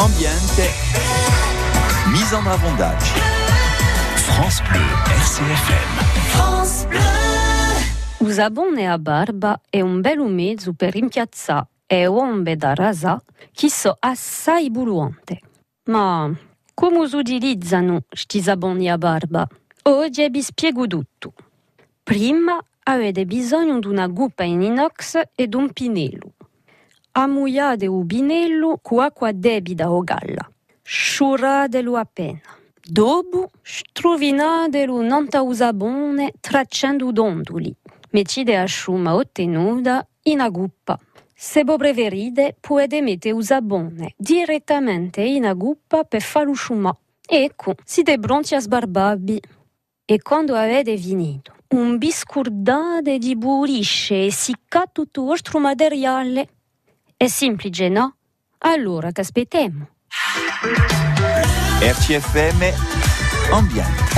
ambiente, mise en avondage. France Bleu, RCFM. France Bleu. Usabone a barba è un bel mezzo per rimpiazzare e ombre da rasà che so assai buluante. Ma come si utilizzano questi saboni a barba? Oggi vi spiego tutto. Prima avete bisogno di una guppa in inox e di un pinello. Ammuiate il pinello con acqua debita o galla. Sciuratelo appena. Dopo struvinatelo nanta usabone tracciando dondoli. Mettete a sciuma ottenuta in una guppa. Se voi preferite, potete mettere usabone direttamente in una guppa per farlo sciumare. Ecco, siete pronti a sbarbarvi. E quando avete finito, un biscurdate di burisce e siccate tutto il materiale. È semplice, no? Allora, che aspettiamo? RCFM, ambiente.